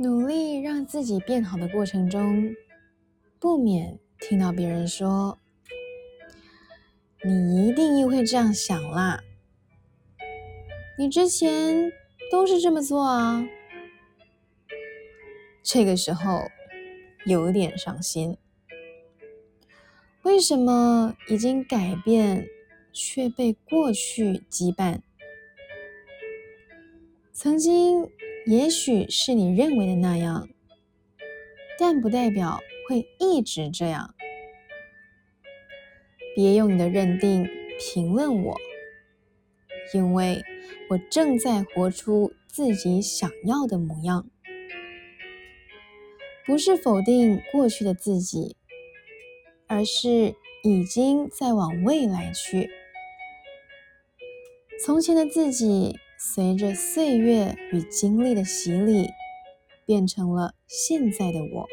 努力让自己变好的过程中，不免听到别人说：“你一定又会这样想啦，你之前都是这么做啊。”这个时候有点伤心。为什么已经改变，却被过去羁绊？曾经也许是你认为的那样，但不代表会一直这样。别用你的认定评论我，因为我正在活出自己想要的模样。不是否定过去的自己。而是已经在往未来去。从前的自己，随着岁月与经历的洗礼，变成了现在的我。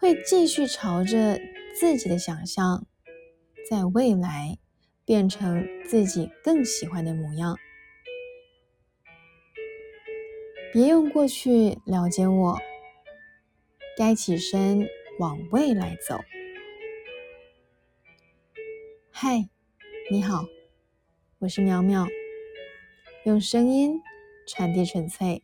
会继续朝着自己的想象，在未来变成自己更喜欢的模样。别用过去了解我，该起身。往未来走。嗨，你好，我是苗苗，用声音传递纯粹。